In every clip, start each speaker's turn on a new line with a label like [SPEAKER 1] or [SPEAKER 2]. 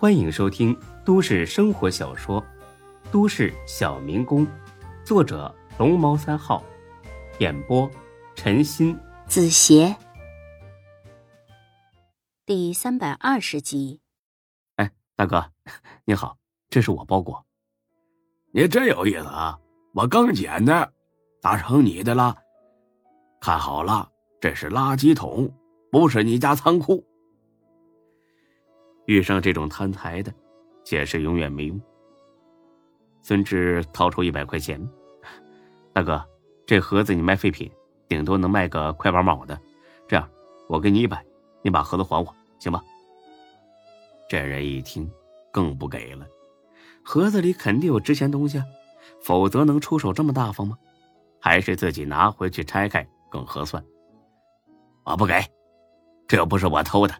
[SPEAKER 1] 欢迎收听都市生活小说《都市小民工》，作者龙猫三号，演播陈鑫、
[SPEAKER 2] 子邪，第三百二十集。
[SPEAKER 1] 哎，大哥，你好，这是我包裹。
[SPEAKER 3] 你真有意思啊！我刚捡的，咋成你的了？看好了，这是垃圾桶，不是你家仓库。
[SPEAKER 1] 遇上这种贪财的，解释永远没用。孙志掏出一百块钱，大哥，这盒子你卖废品，顶多能卖个块八毛的。这样，我给你一百，你把盒子还我，行吧？这人一听，更不给了。盒子里肯定有值钱东西啊，否则能出手这么大方吗？还是自己拿回去拆开。更合算，
[SPEAKER 3] 我不给，这又不是我偷的。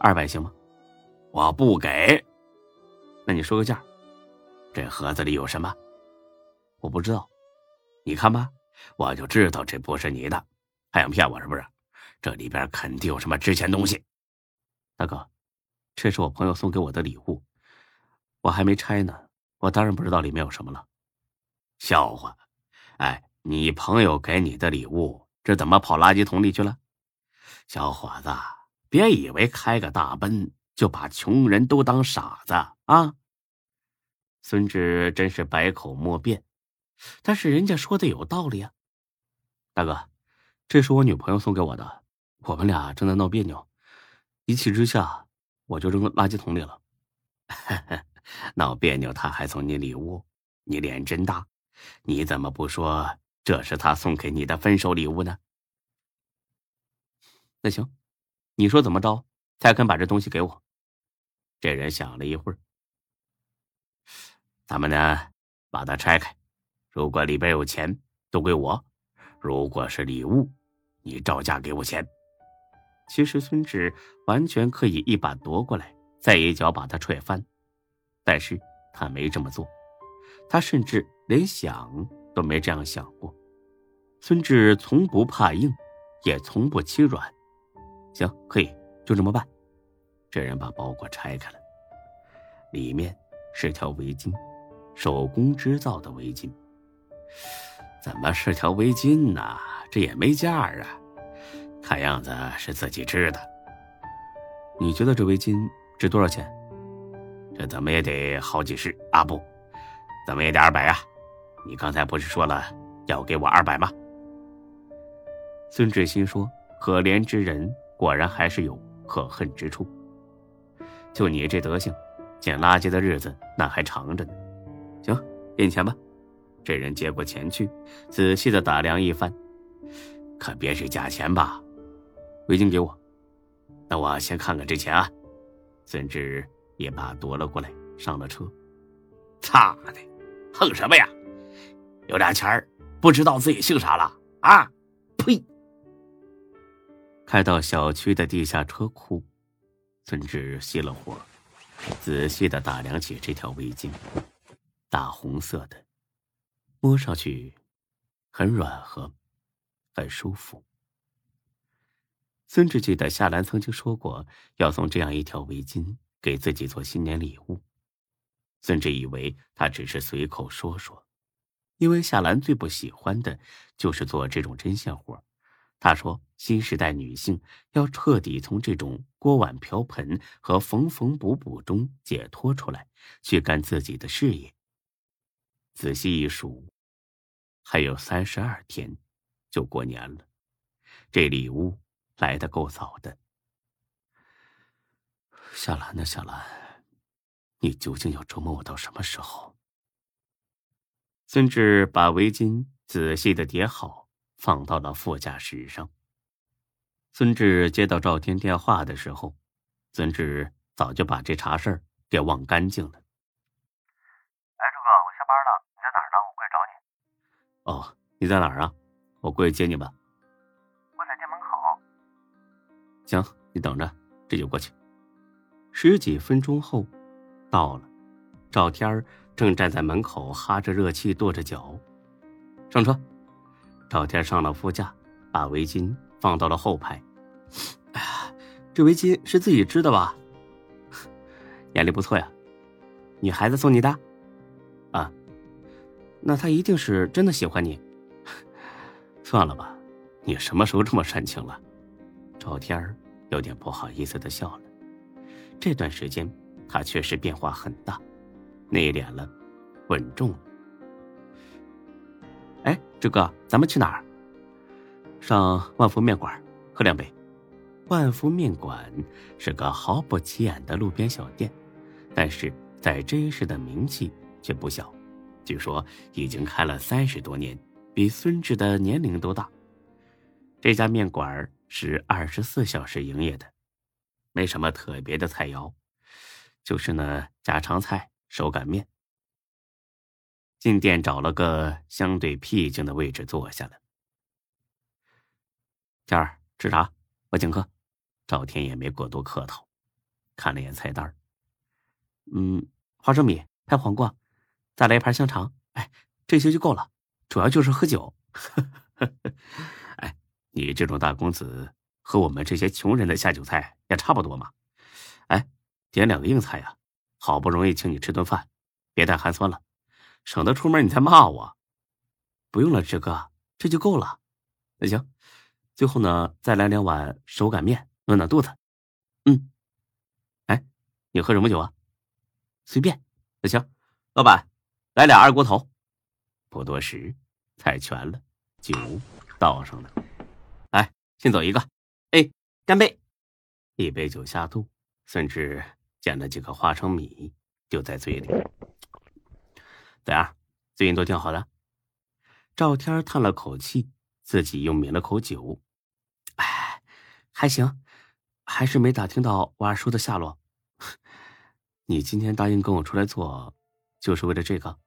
[SPEAKER 1] 二百行吗？
[SPEAKER 3] 我不给。
[SPEAKER 1] 那你说个价。
[SPEAKER 3] 这盒子里有什么？
[SPEAKER 1] 我不知道。
[SPEAKER 3] 你看吧，我就知道这不是你的，还想骗我是不是？这里边肯定有什么值钱东西。
[SPEAKER 1] 大哥，这是我朋友送给我的礼物，我还没拆呢，我当然不知道里面有什么了。
[SPEAKER 3] 笑话，哎。你朋友给你的礼物，这怎么跑垃圾桶里去了？小伙子，别以为开个大奔就把穷人都当傻子啊！
[SPEAKER 1] 孙志真是百口莫辩，但是人家说的有道理啊。大哥，这是我女朋友送给我的，我们俩正在闹别扭，一气之下我就扔垃圾桶里了。
[SPEAKER 3] 闹别扭，他还送你礼物，你脸真大！你怎么不说？这是他送给你的分手礼物呢。
[SPEAKER 1] 那行，你说怎么着才肯把这东西给我？
[SPEAKER 3] 这人想了一会儿，咱们呢把它拆开，如果里边有钱，都归我；如果是礼物，你照价给我钱。
[SPEAKER 1] 其实孙志完全可以一把夺过来，再一脚把他踹翻，但是他没这么做，他甚至连想。都没这样想过，孙志从不怕硬，也从不欺软。行，可以，就这么办。
[SPEAKER 3] 这人把包裹拆开了，里面是条围巾，手工织造的围巾。怎么是条围巾呢？这也没价啊！看样子是自己织的。
[SPEAKER 1] 你觉得这围巾值多少钱？
[SPEAKER 3] 这怎么也得好几十啊！不，怎么也得二百啊！你刚才不是说了要给我二百吗？
[SPEAKER 1] 孙志新说：“可怜之人果然还是有可恨之处。就你这德行，捡垃圾的日子那还长着呢。行，给你钱吧。”这人接过钱去，仔细的打量一番，
[SPEAKER 3] 可别是假钱吧？
[SPEAKER 1] 围巾给我，
[SPEAKER 3] 那我先看看这钱啊。
[SPEAKER 1] 孙志也把夺了过来，上了车。
[SPEAKER 3] 操的，横什么呀？有俩钱儿，不知道自己姓啥了啊！呸！
[SPEAKER 1] 开到小区的地下车库，孙志熄了火，仔细的打量起这条围巾，大红色的，摸上去很软和，很舒服。孙志记得夏兰曾经说过要送这样一条围巾给自己做新年礼物，孙志以为他只是随口说说。因为夏兰最不喜欢的就是做这种针线活他说：“新时代女性要彻底从这种锅碗瓢盆和缝缝补补中解脱出来，去干自己的事业。”仔细一数，还有三十二天就过年了，这礼物来的够早的。小兰呢？小兰，你究竟要折磨我到什么时候？孙志把围巾仔细的叠好，放到了副驾驶上。孙志接到赵天电话的时候，孙志早就把这茬事儿给忘干净了。
[SPEAKER 4] 哎，朱哥，我下班了，你在哪儿呢？我
[SPEAKER 1] 过来找你。哦，你在哪儿啊？我过去接你吧。
[SPEAKER 4] 我在店门口。
[SPEAKER 1] 行，你等着，这就过去。十几分钟后，到了。赵天儿正站在门口哈着热气跺着脚，上车。赵天上了副驾，把围巾放到了后排。哎呀，这围巾是自己织的吧？眼力不错呀。女孩子送你的？啊，那他一定是真的喜欢你。算了吧，你什么时候这么煽情了？赵天有点不好意思的笑了。这段时间他确实变化很大，内敛了，稳重了。师，哥，咱们去哪儿？上万福面馆喝两杯。万福面馆是个毫不起眼的路边小店，但是在 J 市的名气却不小。据说已经开了三十多年，比孙志的年龄都大。这家面馆是二十四小时营业的，没什么特别的菜肴，就是那家常菜手擀面。进店找了个相对僻静的位置坐下了。天儿吃啥？我请客。赵天也没过多客套，看了眼菜单嗯，花生米拍黄瓜，再来一盘香肠。哎，这些就够了，主要就是喝酒。哎，你这种大公子和我们这些穷人的下酒菜也差不多嘛。哎，点两个硬菜呀，好不容易请你吃顿饭，别太寒酸了，省得出门你再骂我。不用了，志哥，这就够了。那行，最后呢，再来两碗手擀面。暖暖肚子，嗯，哎，你喝什么酒啊？随便，那行，老板，来俩二锅头。不多时，菜全了，酒倒上了。来，先走一个，哎，干杯！一杯酒下肚，孙志捡了几个花生米，丢在嘴里。怎样？最近都挺好的。赵天叹了口气，自己又抿了口酒，哎，还行。还是没打听到我二叔的下落。你今天答应跟我出来做，就是为了这个？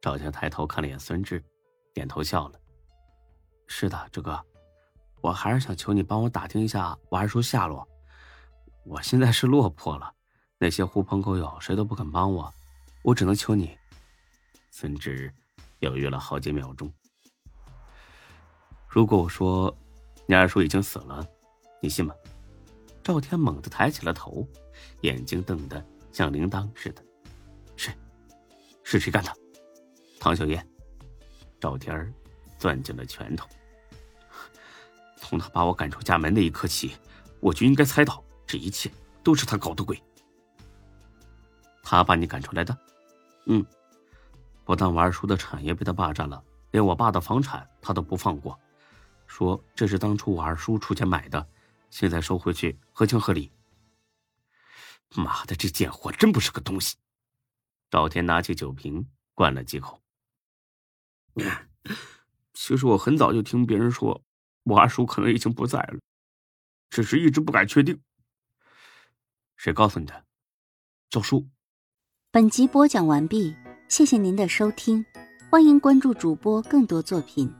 [SPEAKER 1] 赵家抬头看了眼孙志，点头笑了。是的，志哥，我还是想求你帮我打听一下我二叔下落。我现在是落魄了，那些狐朋狗友谁都不肯帮我，我只能求你。孙志犹豫了好几秒钟。如果我说你二叔已经死了？你信吗？赵天猛地抬起了头，眼睛瞪得像铃铛似的。是，是谁干的？唐小燕。赵天儿攥紧了拳头。从他把我赶出家门那一刻起，我就应该猜到这一切都是他搞的鬼。他把你赶出来的？嗯。不但我二叔的产业被他霸占了，连我爸的房产他都不放过，说这是当初我二叔出钱买的。现在收回去合情合理。妈的，这贱货真不是个东西！赵天拿起酒瓶灌了几口。其实我很早就听别人说，我二叔可能已经不在了，只是一直不敢确定。谁告诉你的？赵叔。
[SPEAKER 2] 本集播讲完毕，谢谢您的收听，欢迎关注主播更多作品。